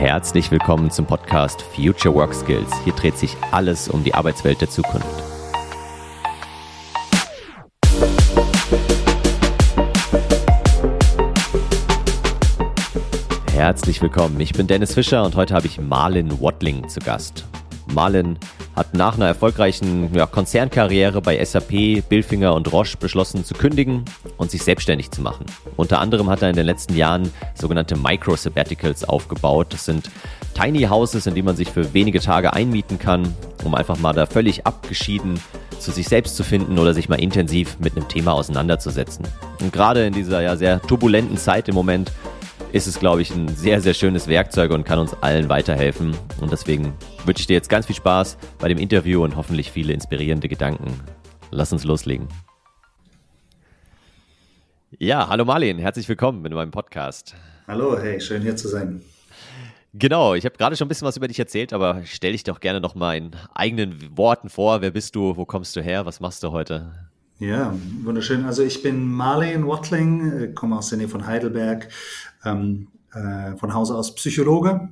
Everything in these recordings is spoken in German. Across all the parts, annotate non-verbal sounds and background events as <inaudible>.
Herzlich willkommen zum Podcast Future Work Skills. Hier dreht sich alles um die Arbeitswelt der Zukunft. Herzlich willkommen. Ich bin Dennis Fischer und heute habe ich Marlin Wattling zu Gast. Marlin hat nach einer erfolgreichen ja, Konzernkarriere bei SAP, Billfinger und Roche beschlossen zu kündigen und sich selbstständig zu machen. Unter anderem hat er in den letzten Jahren sogenannte Micro-Sabbaticals aufgebaut. Das sind Tiny Houses, in die man sich für wenige Tage einmieten kann, um einfach mal da völlig abgeschieden zu sich selbst zu finden oder sich mal intensiv mit einem Thema auseinanderzusetzen. Und gerade in dieser ja sehr turbulenten Zeit im Moment ist es, glaube ich, ein sehr, sehr schönes Werkzeug und kann uns allen weiterhelfen. Und deswegen wünsche ich dir jetzt ganz viel Spaß bei dem Interview und hoffentlich viele inspirierende Gedanken. Lass uns loslegen. Ja, hallo Marlin, herzlich willkommen in meinem Podcast. Hallo, hey, schön hier zu sein. Genau, ich habe gerade schon ein bisschen was über dich erzählt, aber stell dich doch gerne noch mal in eigenen Worten vor. Wer bist du? Wo kommst du her? Was machst du heute? Ja, wunderschön. Also ich bin Marlene Wattling, äh, komme aus der Nähe von Heidelberg, ähm, äh, von Hause aus Psychologe,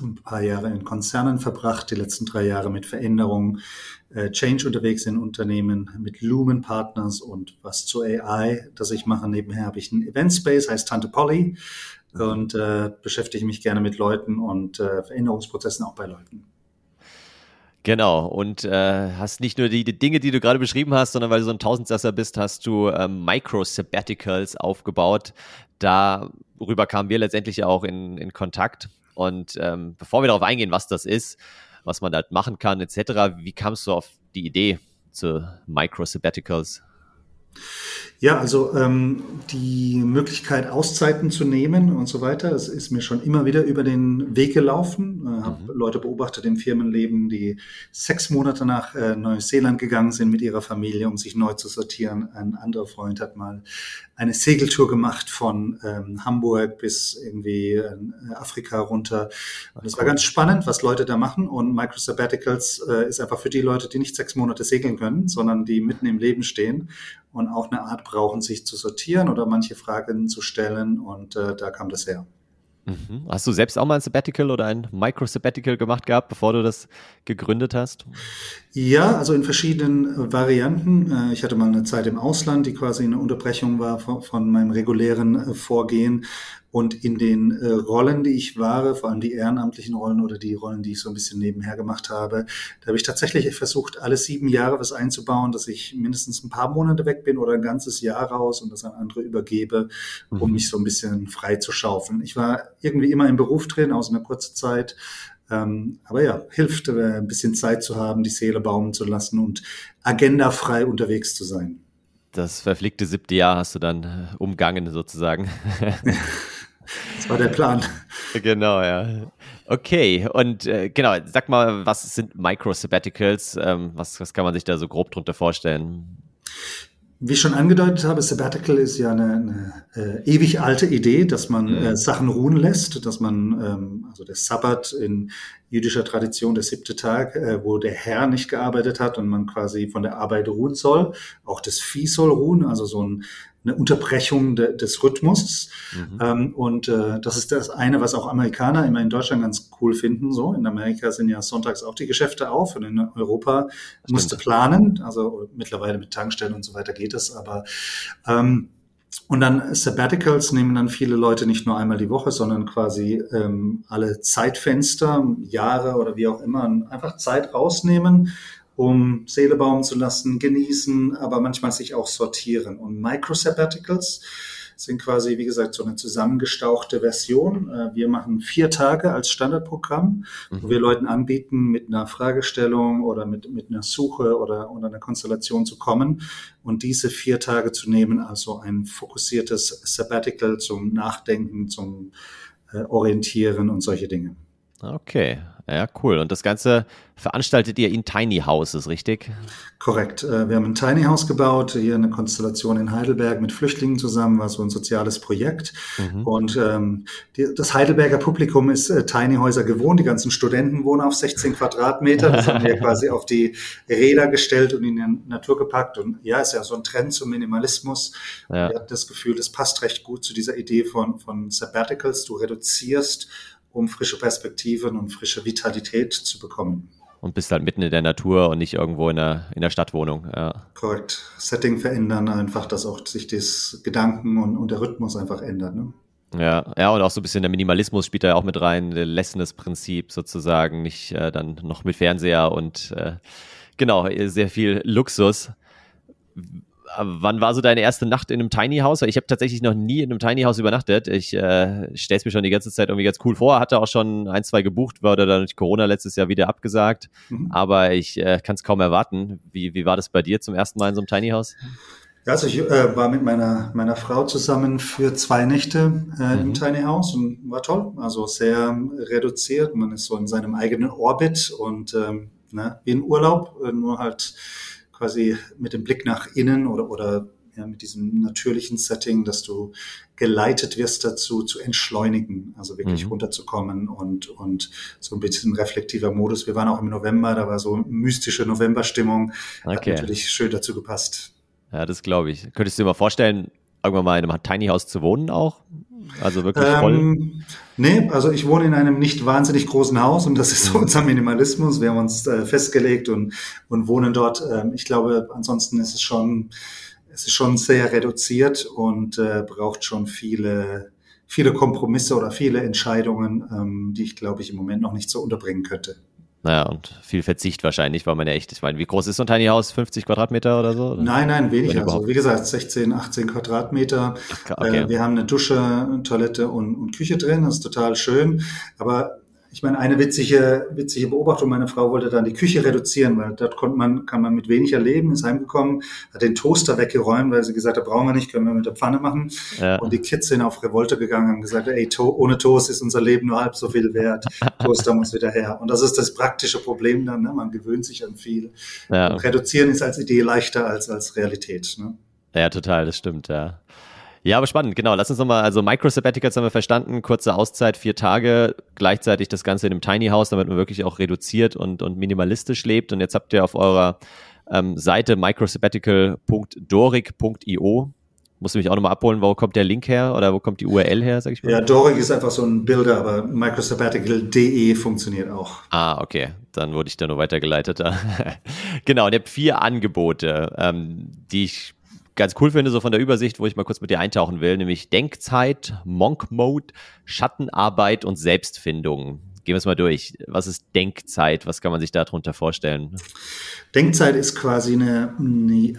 ein paar Jahre in Konzernen verbracht, die letzten drei Jahre mit Veränderungen, äh, Change unterwegs in Unternehmen, mit Lumen Partners und was zu AI, das ich mache. Nebenher habe ich einen Event Space, heißt Tante Polly und äh, beschäftige mich gerne mit Leuten und äh, Veränderungsprozessen auch bei Leuten. Genau, und äh, hast nicht nur die, die, Dinge, die du gerade beschrieben hast, sondern weil du so ein Tausendsasser bist, hast du ähm, Micro-Sabbaticals aufgebaut. Darüber kamen wir letztendlich auch in, in Kontakt. Und ähm, bevor wir darauf eingehen, was das ist, was man halt machen kann, etc., wie kamst du auf die Idee zu Micro-Sabbaticals? Ja, also ähm, die Möglichkeit, Auszeiten zu nehmen und so weiter, das ist mir schon immer wieder über den Weg gelaufen. Äh, habe mhm. Leute beobachtet im Firmenleben, die sechs Monate nach äh, Neuseeland gegangen sind mit ihrer Familie, um sich neu zu sortieren. Ein anderer Freund hat mal eine Segeltour gemacht von ähm, Hamburg bis irgendwie äh, Afrika runter. Und es war ganz spannend, was Leute da machen. Und Micro Sabbaticals äh, ist einfach für die Leute, die nicht sechs Monate segeln können, sondern die mitten im Leben stehen und auch eine Art brauchen, sich zu sortieren oder manche Fragen zu stellen. Und äh, da kam das her. Mhm. Hast du selbst auch mal ein Sabbatical oder ein Micro-Sabbatical gemacht gehabt, bevor du das gegründet hast? Ja, also in verschiedenen Varianten. Äh, ich hatte mal eine Zeit im Ausland, die quasi eine Unterbrechung war von meinem regulären äh, Vorgehen. Und in den äh, Rollen, die ich war, vor allem die ehrenamtlichen Rollen oder die Rollen, die ich so ein bisschen nebenher gemacht habe, da habe ich tatsächlich versucht, alle sieben Jahre was einzubauen, dass ich mindestens ein paar Monate weg bin oder ein ganzes Jahr raus und das an andere übergebe, um mhm. mich so ein bisschen frei zu schaufeln. Ich war irgendwie immer im Beruf drin, aus einer kurzen Zeit. Ähm, aber ja, hilft, äh, ein bisschen Zeit zu haben, die Seele baumen zu lassen und agendafrei unterwegs zu sein. Das verflickte siebte Jahr hast du dann äh, umgangen sozusagen. <laughs> Das war der Plan. Genau, ja. Okay, und äh, genau, sag mal, was sind Micro-Sabbaticals? Ähm, was, was kann man sich da so grob drunter vorstellen? Wie ich schon angedeutet habe, Sabbatical ist ja eine, eine äh, ewig alte Idee, dass man mhm. äh, Sachen ruhen lässt, dass man, ähm, also der Sabbat in jüdischer Tradition, der siebte Tag, äh, wo der Herr nicht gearbeitet hat und man quasi von der Arbeit ruhen soll. Auch das Vieh soll ruhen, also so ein eine Unterbrechung de, des Rhythmus. Mhm. Ähm, und äh, das ist das eine, was auch Amerikaner immer in Deutschland ganz cool finden. So in Amerika sind ja sonntags auch die Geschäfte auf und in Europa musste planen. Also mittlerweile mit Tankstellen und so weiter geht es, aber ähm, und dann Sabbaticals nehmen dann viele Leute nicht nur einmal die Woche, sondern quasi ähm, alle Zeitfenster, Jahre oder wie auch immer, einfach Zeit rausnehmen um Seele bauen zu lassen, genießen, aber manchmal sich auch sortieren. Und Micro-Sabbaticals sind quasi, wie gesagt, so eine zusammengestauchte Version. Äh, wir machen vier Tage als Standardprogramm, mhm. wo wir Leuten anbieten, mit einer Fragestellung oder mit, mit einer Suche oder, oder einer Konstellation zu kommen und diese vier Tage zu nehmen, also ein fokussiertes Sabbatical zum Nachdenken, zum äh, Orientieren und solche Dinge. Okay, ja, cool. Und das Ganze veranstaltet ihr in Tiny Houses, richtig? Korrekt. Äh, wir haben ein Tiny House gebaut, hier eine Konstellation in Heidelberg mit Flüchtlingen zusammen, war so ein soziales Projekt. Mhm. Und ähm, die, das Heidelberger Publikum ist äh, Tiny Häuser gewohnt. Die ganzen Studenten wohnen auf 16 Quadratmeter. Das haben wir <laughs> quasi auf die Räder gestellt und in die Natur gepackt. Und ja, ist ja so ein Trend zum Minimalismus. Ja. Wir hatten das Gefühl, das passt recht gut zu dieser Idee von, von Sabbaticals. Du reduzierst um frische Perspektiven und frische Vitalität zu bekommen. Und bist halt mitten in der Natur und nicht irgendwo in der, in der Stadtwohnung. Ja. Korrekt. Setting verändern einfach, dass auch sich das Gedanken und, und der Rhythmus einfach ändert. Ne? Ja, ja, und auch so ein bisschen der Minimalismus spielt da ja auch mit rein, der Lessness-Prinzip sozusagen, nicht äh, dann noch mit Fernseher und äh, genau, sehr viel Luxus wann war so deine erste Nacht in einem Tiny House? Ich habe tatsächlich noch nie in einem Tiny House übernachtet. Ich äh, stelle es mir schon die ganze Zeit irgendwie ganz cool vor. Hatte auch schon ein, zwei gebucht, wurde dann durch Corona letztes Jahr wieder abgesagt. Mhm. Aber ich äh, kann es kaum erwarten. Wie, wie war das bei dir zum ersten Mal in so einem Tiny House? Ja, also ich äh, war mit meiner, meiner Frau zusammen für zwei Nächte äh, mhm. im Tiny House und war toll. Also sehr reduziert. Man ist so in seinem eigenen Orbit und ähm, ne, wie in Urlaub, äh, nur halt quasi mit dem Blick nach innen oder, oder ja, mit diesem natürlichen Setting, dass du geleitet wirst dazu, zu entschleunigen, also wirklich mhm. runterzukommen und, und so ein bisschen reflektiver Modus. Wir waren auch im November, da war so mystische Novemberstimmung. Okay. Hat natürlich schön dazu gepasst. Ja, das glaube ich. Könntest du dir mal vorstellen, irgendwann mal in einem Tiny House zu wohnen auch? Also wirklich voll? Ähm, nee, also ich wohne in einem nicht wahnsinnig großen Haus und das ist so mhm. unser Minimalismus. Wir haben uns äh, festgelegt und, und wohnen dort. Ähm, ich glaube, ansonsten ist es schon, es ist schon sehr reduziert und äh, braucht schon viele, viele Kompromisse oder viele Entscheidungen, ähm, die ich glaube ich im Moment noch nicht so unterbringen könnte. Naja, und viel Verzicht wahrscheinlich, weil man ja echt, ich meine, wie groß ist so ein Tiny House? 50 Quadratmeter oder so? Oder? Nein, nein, weniger. Also wie gesagt, 16, 18 Quadratmeter. Okay. Äh, wir haben eine Dusche, Toilette und, und Küche drin, das ist total schön. Aber ich meine, eine witzige, witzige Beobachtung, meine Frau wollte dann die Küche reduzieren, weil dort konnte man, kann man mit weniger leben, ist heimgekommen, hat den Toaster weggeräumt, weil sie gesagt hat, brauchen wir nicht, können wir mit der Pfanne machen. Ja. Und die Kids sind auf Revolte gegangen, haben gesagt, ey, to ohne Toast ist unser Leben nur halb so viel wert. <laughs> Toaster muss wieder her. Und das ist das praktische Problem dann, ne? man gewöhnt sich an viel. Ja. Reduzieren ist als Idee leichter als als Realität. Ne? Ja, total, das stimmt, ja. Ja, aber spannend, genau. Lass uns nochmal, also Micro-Sabbaticals haben wir verstanden, kurze Auszeit, vier Tage, gleichzeitig das Ganze in einem Tiny House, damit man wirklich auch reduziert und, und minimalistisch lebt. Und jetzt habt ihr auf eurer ähm, Seite microsabbatical.doric.io Musst du mich auch nochmal abholen, wo kommt der Link her oder wo kommt die URL her, sag ich mal? Ja, Doric ist einfach so ein Bilder, aber microsabbatical.de funktioniert auch. Ah, okay. Dann wurde ich da nur weitergeleitet. <laughs> genau, und ihr habt vier Angebote, ähm, die ich ganz cool finde, so von der Übersicht, wo ich mal kurz mit dir eintauchen will, nämlich Denkzeit, Monk Mode, Schattenarbeit und Selbstfindung. Gehen wir es mal durch. Was ist Denkzeit? Was kann man sich darunter vorstellen? Denkzeit ist quasi eine,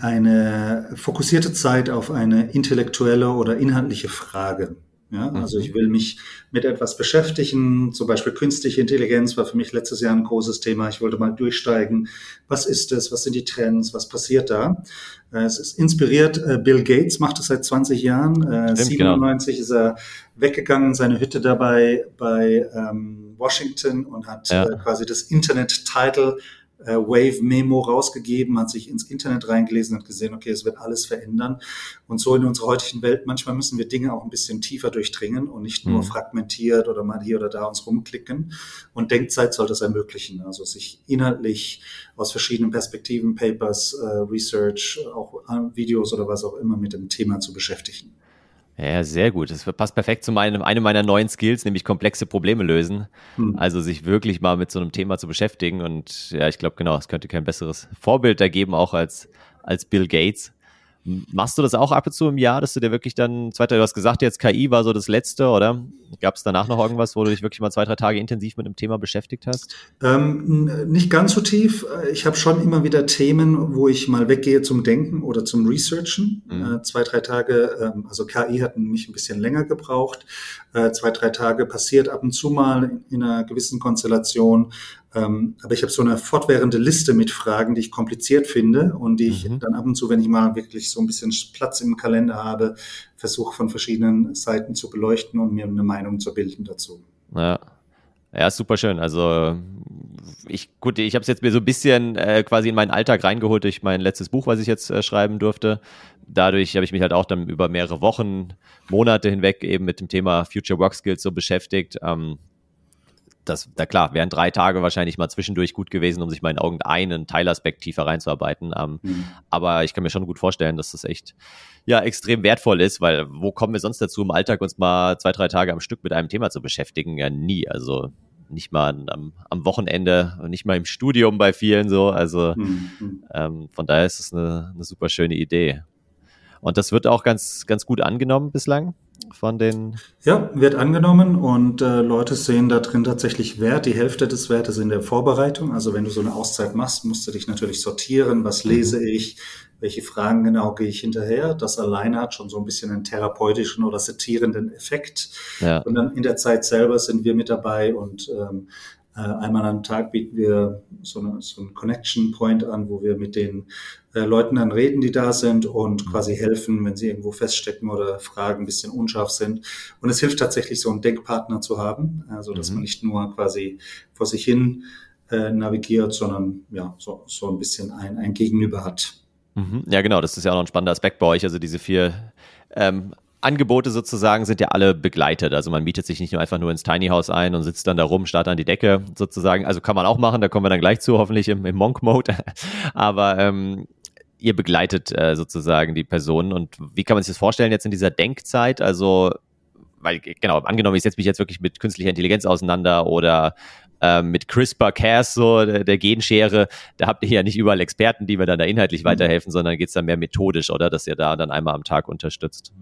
eine fokussierte Zeit auf eine intellektuelle oder inhaltliche Frage. Ja, mhm. also ich will mich mit etwas beschäftigen, zum Beispiel künstliche Intelligenz war für mich letztes Jahr ein großes Thema. Ich wollte mal durchsteigen. Was ist es? Was sind die Trends? Was passiert da? Äh, es ist inspiriert. Äh, Bill Gates macht es seit 20 Jahren. Stimmt, 97 genau. ist er weggegangen, seine Hütte dabei bei ähm, Washington und hat ja. äh, quasi das Internet-Title äh, Wave Memo rausgegeben, hat sich ins Internet reingelesen, hat gesehen, okay, es wird alles verändern. Und so in unserer heutigen Welt, manchmal müssen wir Dinge auch ein bisschen tiefer durchdringen und nicht nur mhm. fragmentiert oder mal hier oder da uns rumklicken. Und Denkzeit soll das ermöglichen, also sich inhaltlich aus verschiedenen Perspektiven, Papers, äh, Research, auch äh, Videos oder was auch immer mit dem Thema zu beschäftigen. Ja, sehr gut. Das passt perfekt zu meinem, einem meiner neuen Skills, nämlich komplexe Probleme lösen. Hm. Also sich wirklich mal mit so einem Thema zu beschäftigen. Und ja, ich glaube, genau, es könnte kein besseres Vorbild da geben, auch als, als Bill Gates. Machst du das auch ab und zu im Jahr, dass du dir wirklich dann, zweiter, du hast gesagt, jetzt KI war so das letzte, oder? Gab es danach noch irgendwas, wo du dich wirklich mal zwei, drei Tage intensiv mit dem Thema beschäftigt hast? Ähm, nicht ganz so tief. Ich habe schon immer wieder Themen, wo ich mal weggehe zum Denken oder zum Researchen. Mhm. Äh, zwei, drei Tage, ähm, also KI hat mich ein bisschen länger gebraucht. Äh, zwei, drei Tage passiert ab und zu mal in einer gewissen Konstellation. Ähm, aber ich habe so eine fortwährende Liste mit Fragen, die ich kompliziert finde und die ich mhm. dann ab und zu, wenn ich mal wirklich so ein bisschen Platz im Kalender habe, versuche von verschiedenen Seiten zu beleuchten und mir eine Meinung zu bilden dazu. Ja. Ja, super schön. Also ich gut, ich habe es jetzt mir so ein bisschen äh, quasi in meinen Alltag reingeholt durch mein letztes Buch, was ich jetzt äh, schreiben durfte. Dadurch habe ich mich halt auch dann über mehrere Wochen, Monate hinweg eben mit dem Thema Future Work Skills so beschäftigt. Ähm, das, da klar, wären drei Tage wahrscheinlich mal zwischendurch gut gewesen, um sich mal in irgendeinen Teilaspekt tiefer reinzuarbeiten. Ähm, mhm. Aber ich kann mir schon gut vorstellen, dass das echt ja extrem wertvoll ist, weil wo kommen wir sonst dazu, im Alltag uns mal zwei, drei Tage am Stück mit einem Thema zu beschäftigen? Ja, nie. Also nicht mal am, am Wochenende, nicht mal im Studium bei vielen so. Also mhm. ähm, von daher ist es eine, eine super schöne Idee. Und das wird auch ganz, ganz gut angenommen bislang von den. Ja, wird angenommen und äh, Leute sehen da drin tatsächlich Wert. Die Hälfte des Wertes in der Vorbereitung. Also wenn du so eine Auszeit machst, musst du dich natürlich sortieren. Was mhm. lese ich? Welche Fragen genau gehe ich hinterher? Das alleine hat schon so ein bisschen einen therapeutischen oder satirenden Effekt. Ja. Und dann in der Zeit selber sind wir mit dabei und ähm, äh, einmal am Tag bieten wir so, eine, so einen Connection Point an, wo wir mit den äh, Leuten dann reden, die da sind und mhm. quasi helfen, wenn sie irgendwo feststecken oder Fragen ein bisschen unscharf sind. Und es hilft tatsächlich, so einen Denkpartner zu haben, also dass mhm. man nicht nur quasi vor sich hin äh, navigiert, sondern ja, so, so ein bisschen ein, ein Gegenüber hat. Mhm. Ja, genau, das ist ja auch noch ein spannender Aspekt bei euch. Also diese vier ähm, Angebote sozusagen sind ja alle begleitet. Also man mietet sich nicht nur einfach nur ins Tiny House ein und sitzt dann da rum, starrt an die Decke sozusagen. Also kann man auch machen, da kommen wir dann gleich zu, hoffentlich im, im Monk-Mode. <laughs> Aber ähm, ihr begleitet äh, sozusagen die Personen. Und wie kann man sich das vorstellen jetzt in dieser Denkzeit? Also, weil, genau, angenommen, ich setze mich jetzt wirklich mit künstlicher Intelligenz auseinander oder ähm, mit CRISPR-Cas, so der, Genschere, da habt ihr ja nicht überall Experten, die mir dann da inhaltlich mhm. weiterhelfen, sondern geht es dann mehr methodisch, oder? Dass ihr da dann einmal am Tag unterstützt.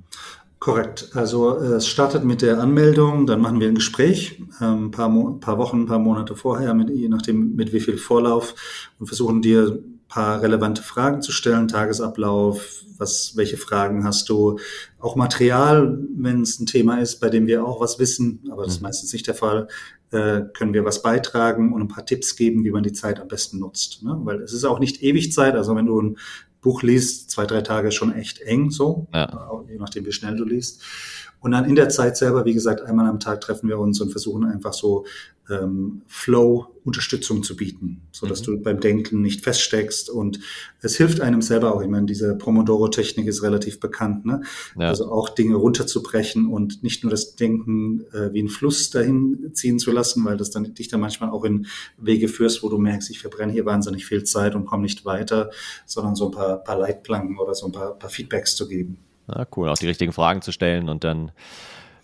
Korrekt. Also äh, es startet mit der Anmeldung, dann machen wir ein Gespräch, ein ähm, paar, paar Wochen, ein paar Monate vorher, mit, je nachdem mit wie viel Vorlauf und versuchen dir ein paar relevante Fragen zu stellen, Tagesablauf, was, welche Fragen hast du, auch Material, wenn es ein Thema ist, bei dem wir auch was wissen, aber das ist mhm. meistens nicht der Fall, äh, können wir was beitragen und ein paar Tipps geben, wie man die Zeit am besten nutzt. Ne? Weil es ist auch nicht ewig Zeit, also wenn du ein Buch liest, zwei, drei Tage schon echt eng so, ja. je nachdem, wie schnell du liest. Und dann in der Zeit selber, wie gesagt, einmal am Tag treffen wir uns und versuchen einfach so ähm, Flow-Unterstützung zu bieten, so dass mhm. du beim Denken nicht feststeckst. Und es hilft einem selber auch. Ich meine, diese Pomodoro-Technik ist relativ bekannt. Ne? Ja. Also auch Dinge runterzubrechen und nicht nur das Denken äh, wie ein Fluss dahin ziehen zu lassen, weil das dann dich dann manchmal auch in Wege führst, wo du merkst, ich verbrenne hier wahnsinnig viel Zeit und komme nicht weiter, sondern so ein paar, paar Leitplanken oder so ein paar, paar Feedbacks zu geben. Ja, cool, auch die richtigen Fragen zu stellen und dann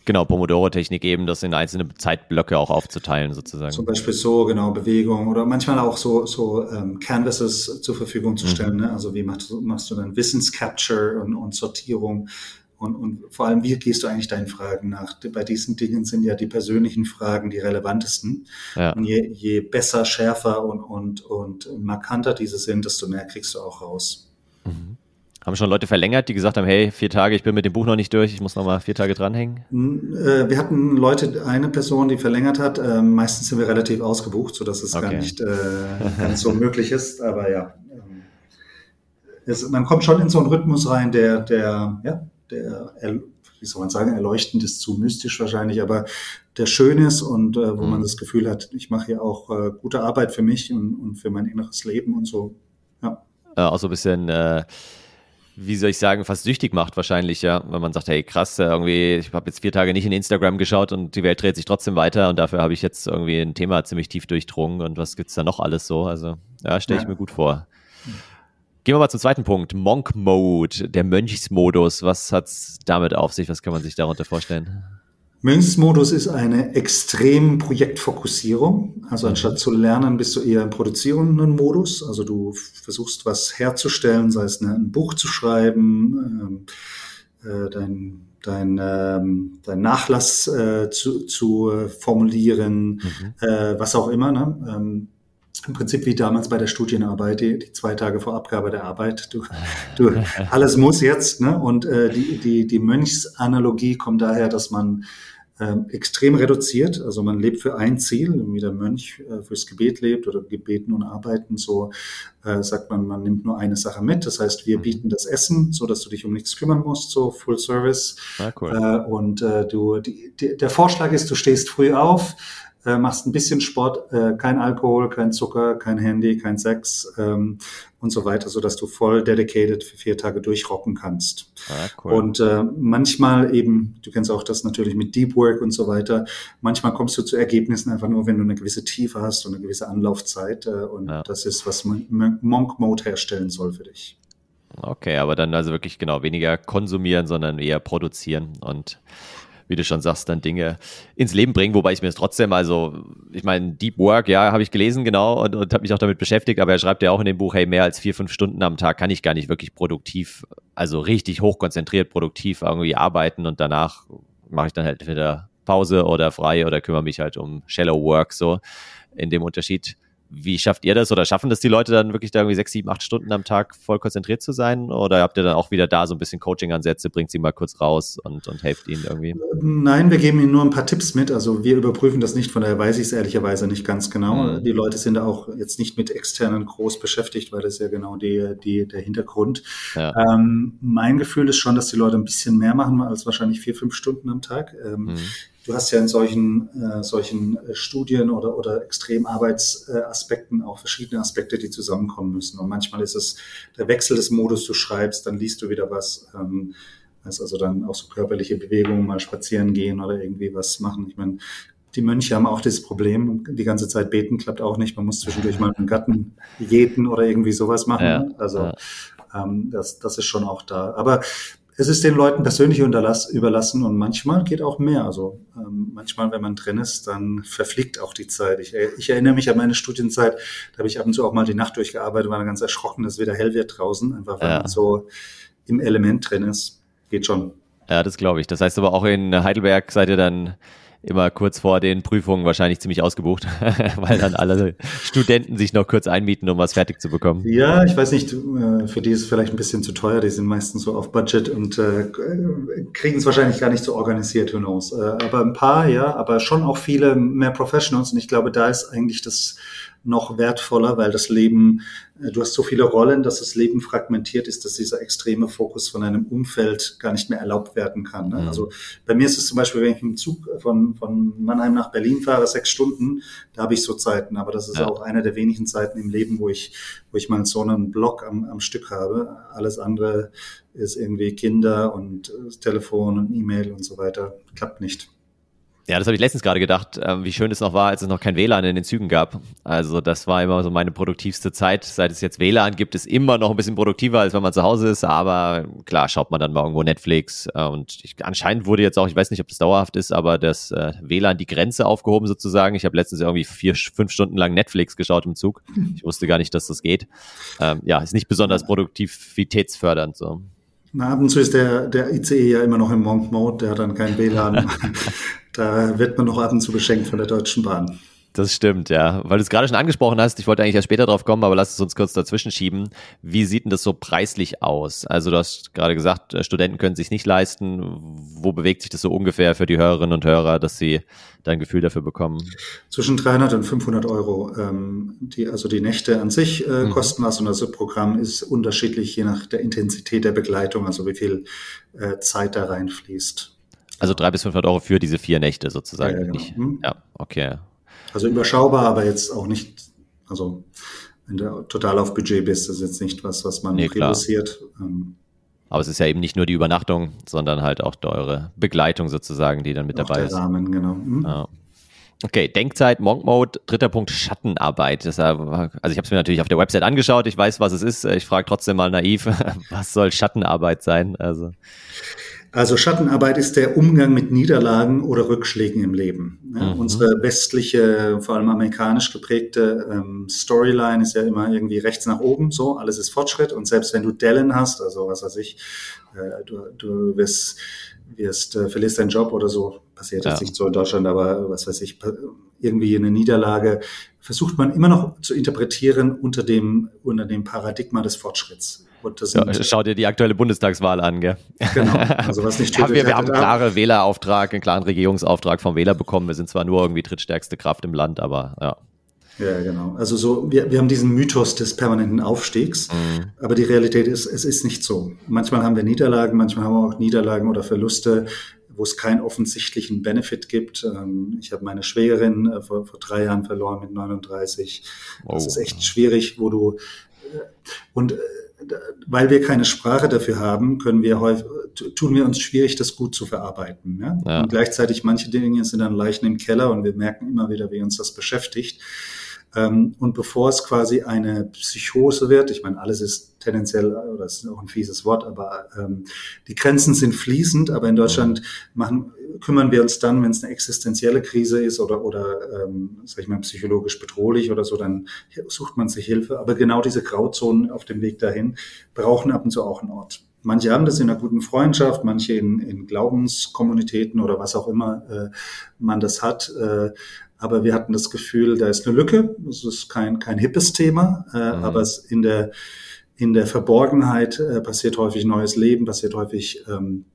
Genau, Pomodoro-Technik eben, das in einzelne Zeitblöcke auch aufzuteilen sozusagen. Zum Beispiel so, genau, Bewegung oder manchmal auch so, so ähm, Canvases zur Verfügung zu stellen. Mhm. Ne? Also wie machst du, machst du dann Wissenscapture und, und Sortierung und, und vor allem, wie gehst du eigentlich deinen Fragen nach? Bei diesen Dingen sind ja die persönlichen Fragen die relevantesten. Ja. Und je, je besser, schärfer und, und, und markanter diese sind, desto mehr kriegst du auch raus. Mhm. Haben schon Leute verlängert, die gesagt haben, hey, vier Tage, ich bin mit dem Buch noch nicht durch, ich muss noch mal vier Tage dranhängen? Äh, wir hatten Leute, eine Person, die verlängert hat. Ähm, meistens sind wir relativ ausgebucht, sodass es okay. gar nicht äh, ganz so möglich ist. Aber ja, ähm, es, man kommt schon in so einen Rhythmus rein, der, der, ja, der, wie soll man sagen, erleuchtend ist zu mystisch wahrscheinlich, aber der schön ist und äh, wo mhm. man das Gefühl hat, ich mache hier auch äh, gute Arbeit für mich und, und für mein inneres Leben und so. Ja. Äh, auch so ein bisschen äh, wie soll ich sagen, fast süchtig macht wahrscheinlich, ja. Wenn man sagt, hey krass, irgendwie, ich habe jetzt vier Tage nicht in Instagram geschaut und die Welt dreht sich trotzdem weiter und dafür habe ich jetzt irgendwie ein Thema ziemlich tief durchdrungen und was gibt's da noch alles so? Also, ja, stelle ich ja. mir gut vor. Gehen wir mal zum zweiten Punkt. Monk Mode, der Mönchsmodus. Was hat's damit auf sich? Was kann man sich darunter vorstellen? Münzmodus ist eine extrem Projektfokussierung. Also mhm. anstatt zu lernen, bist du eher im produzierenden Modus. Also du versuchst was herzustellen, sei es ein Buch zu schreiben, ähm, äh, dein, dein, ähm, dein Nachlass äh, zu, zu formulieren, mhm. äh, was auch immer. Ne? Ähm, im Prinzip wie damals bei der Studienarbeit, die, die zwei Tage vor Abgabe der Arbeit. Du, du <laughs> alles muss jetzt. Ne? Und äh, die, die, die Mönchsanalogie kommt daher, dass man äh, extrem reduziert. Also man lebt für ein Ziel, wie der Mönch äh, fürs Gebet lebt oder Gebeten und Arbeiten. So äh, sagt man, man nimmt nur eine Sache mit. Das heißt, wir mhm. bieten das Essen, so dass du dich um nichts kümmern musst, so Full Service. Ah, cool. Äh, und du, die, die, der Vorschlag ist, du stehst früh auf äh, machst ein bisschen Sport, äh, kein Alkohol, kein Zucker, kein Handy, kein Sex ähm, und so weiter, so dass du voll dedicated für vier Tage durchrocken kannst. Ah, cool. Und äh, manchmal eben, du kennst auch das natürlich mit Deep Work und so weiter, manchmal kommst du zu Ergebnissen einfach nur, wenn du eine gewisse Tiefe hast und eine gewisse Anlaufzeit äh, und ja. das ist, was Monk Mode herstellen soll für dich. Okay, aber dann also wirklich genau weniger konsumieren, sondern eher produzieren und wie du schon sagst, dann Dinge ins Leben bringen, wobei ich mir es trotzdem, also ich meine, Deep Work, ja, habe ich gelesen, genau, und, und habe mich auch damit beschäftigt, aber er schreibt ja auch in dem Buch, hey, mehr als vier, fünf Stunden am Tag kann ich gar nicht wirklich produktiv, also richtig hochkonzentriert produktiv irgendwie arbeiten und danach mache ich dann halt entweder Pause oder frei oder kümmere mich halt um Shallow Work, so in dem Unterschied wie schafft ihr das oder schaffen das die Leute dann wirklich da irgendwie sechs, sieben, acht Stunden am Tag voll konzentriert zu sein? Oder habt ihr dann auch wieder da so ein bisschen Coaching-Ansätze, bringt sie mal kurz raus und, und helft ihnen irgendwie? Nein, wir geben ihnen nur ein paar Tipps mit. Also wir überprüfen das nicht, von daher weiß ich es ehrlicherweise nicht ganz genau. Mhm. Die Leute sind da auch jetzt nicht mit externen groß beschäftigt, weil das ist ja genau die, die, der Hintergrund. Ja. Ähm, mein Gefühl ist schon, dass die Leute ein bisschen mehr machen als wahrscheinlich vier, fünf Stunden am Tag. Ähm, mhm du hast ja in solchen, äh, solchen äh, Studien oder, oder Extremarbeitsaspekten auch verschiedene Aspekte, die zusammenkommen müssen. Und manchmal ist es der Wechsel des Modus, du schreibst, dann liest du wieder was. Ähm, also dann auch so körperliche Bewegungen, mal spazieren gehen oder irgendwie was machen. Ich meine, die Mönche haben auch dieses Problem. Die ganze Zeit beten klappt auch nicht. Man muss zwischendurch mal einen Gatten jäten oder irgendwie sowas machen. Ja, also ja. Ähm, das, das ist schon auch da. Aber es ist den Leuten persönlich überlassen und manchmal geht auch mehr. Also ähm, manchmal, wenn man drin ist, dann verfliegt auch die Zeit. Ich, ich, erinnere mich an meine Studienzeit, da habe ich ab und zu auch mal die Nacht durchgearbeitet, war dann ganz erschrocken, dass es wieder hell wird draußen, einfach weil ja. man so im Element drin ist. Geht schon. Ja, das glaube ich. Das heißt aber auch in Heidelberg seid ihr dann immer kurz vor den Prüfungen wahrscheinlich ziemlich ausgebucht, <laughs> weil dann alle Studenten sich noch kurz einmieten, um was fertig zu bekommen. Ja, ich weiß nicht, äh, für die ist es vielleicht ein bisschen zu teuer, die sind meistens so auf Budget und äh, kriegen es wahrscheinlich gar nicht so organisiert, who knows. Äh, aber ein paar, ja, aber schon auch viele mehr Professionals und ich glaube, da ist eigentlich das noch wertvoller, weil das Leben, äh, du hast so viele Rollen, dass das Leben fragmentiert ist, dass dieser extreme Fokus von einem Umfeld gar nicht mehr erlaubt werden kann. Ne? Mhm. Also bei mir ist es zum Beispiel, wenn ich im Zug von, von Mannheim nach Berlin fahre, sechs Stunden, da habe ich so Zeiten, aber das ist ja. auch eine der wenigen Zeiten im Leben, wo ich, wo ich mal so einen Block am, am Stück habe. Alles andere ist irgendwie Kinder und äh, Telefon und E-Mail und so weiter. Klappt nicht. Ja, das habe ich letztens gerade gedacht, äh, wie schön es noch war, als es noch kein WLAN in den Zügen gab. Also das war immer so meine produktivste Zeit. Seit es jetzt WLAN gibt, ist immer noch ein bisschen produktiver, als wenn man zu Hause ist. Aber klar, schaut man dann mal irgendwo Netflix. Äh, und ich, anscheinend wurde jetzt auch, ich weiß nicht, ob das dauerhaft ist, aber das äh, WLAN die Grenze aufgehoben sozusagen. Ich habe letztens irgendwie vier, fünf Stunden lang Netflix geschaut im Zug. Ich wusste gar nicht, dass das geht. Ähm, ja, ist nicht besonders produktivitätsfördernd so. Na, ab und zu ist der, der ICE ja immer noch im Monk-Mode, der hat dann kein WLAN. <laughs> da wird man noch ab und zu beschenkt von der Deutschen Bahn. Das stimmt, ja. Weil du es gerade schon angesprochen hast, ich wollte eigentlich erst später drauf kommen, aber lass es uns kurz dazwischen schieben. Wie sieht denn das so preislich aus? Also du hast gerade gesagt, äh, Studenten können sich nicht leisten. Wo bewegt sich das so ungefähr für die Hörerinnen und Hörer, dass sie da ein Gefühl dafür bekommen? Zwischen 300 und 500 Euro. Ähm, die, also die Nächte an sich äh, mhm. kosten was und das Programm ist unterschiedlich, je nach der Intensität der Begleitung, also wie viel äh, Zeit da reinfließt. Also 300 bis 500 Euro für diese vier Nächte sozusagen. Ja, genau. mhm. ja okay. Also überschaubar, aber jetzt auch nicht, also wenn du total auf Budget bist, das ist jetzt nicht was, was man nee, reduziert. Ähm, aber es ist ja eben nicht nur die Übernachtung, sondern halt auch eure Begleitung sozusagen, die dann mit dabei ist. Rahmen, genau. Mhm. Ja. Okay, Denkzeit, Monk Mode, dritter Punkt, Schattenarbeit. Das, also ich habe es mir natürlich auf der Website angeschaut, ich weiß, was es ist. Ich frage trotzdem mal naiv, <laughs> was soll Schattenarbeit sein? Also also Schattenarbeit ist der Umgang mit Niederlagen oder Rückschlägen im Leben. Ja, mhm. Unsere westliche, vor allem amerikanisch geprägte ähm, Storyline ist ja immer irgendwie rechts nach oben, so, alles ist Fortschritt und selbst wenn du Dellen hast, also was weiß ich, äh, du, du wirst, wirst äh, verlierst deinen Job oder so, passiert ja. jetzt nicht so in Deutschland, aber was weiß ich, irgendwie eine Niederlage, versucht man immer noch zu interpretieren unter dem, unter dem Paradigma des Fortschritts. Ja, schau dir die aktuelle Bundestagswahl an, gell? Genau. <laughs> Also was nicht ja, wir, wir haben einen klaren Wählerauftrag, einen klaren Regierungsauftrag vom Wähler bekommen. Wir sind zwar nur irgendwie drittstärkste Kraft im Land, aber ja. Ja, genau. Also so, wir, wir haben diesen Mythos des permanenten Aufstiegs, mhm. aber die Realität ist, es ist nicht so. Manchmal haben wir Niederlagen, manchmal haben wir auch Niederlagen oder Verluste, wo es keinen offensichtlichen Benefit gibt. Ähm, ich habe meine Schwägerin äh, vor, vor drei Jahren verloren mit 39. Das oh. ist echt schwierig, wo du äh, und äh, weil wir keine Sprache dafür haben, können wir häufig, tun wir uns schwierig, das gut zu verarbeiten. Ja? ja? Und gleichzeitig manche Dinge sind dann Leichen im Keller und wir merken immer wieder, wie uns das beschäftigt. Ähm, und bevor es quasi eine Psychose wird, ich meine, alles ist tendenziell, oder ist auch ein fieses Wort, aber ähm, die Grenzen sind fließend, aber in Deutschland machen, kümmern wir uns dann, wenn es eine existenzielle Krise ist oder, oder ähm, sag ich mal, psychologisch bedrohlich oder so, dann sucht man sich Hilfe. Aber genau diese Grauzonen auf dem Weg dahin brauchen ab und zu auch einen Ort. Manche haben das in einer guten Freundschaft, manche in, in Glaubenskommunitäten oder was auch immer äh, man das hat. Äh, aber wir hatten das Gefühl, da ist eine Lücke. Das ist kein, kein hippes Thema, äh, mhm. aber es in der, in der Verborgenheit äh, passiert häufig neues Leben, passiert häufig ähm,